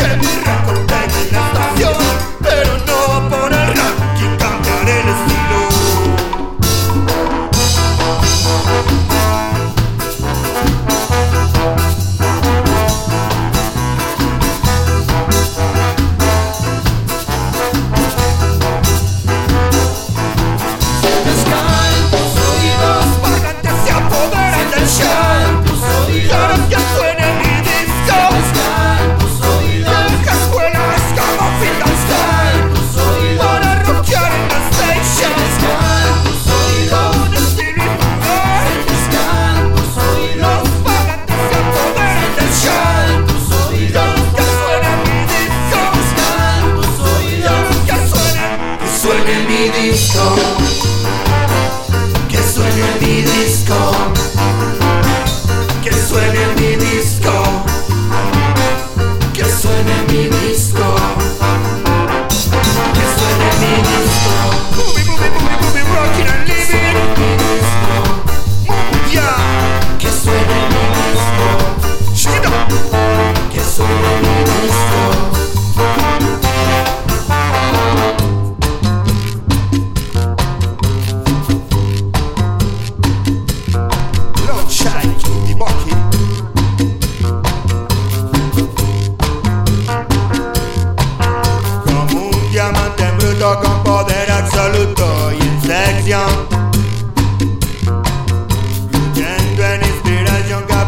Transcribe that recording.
que mi record suene mi disco, que suene mi disco.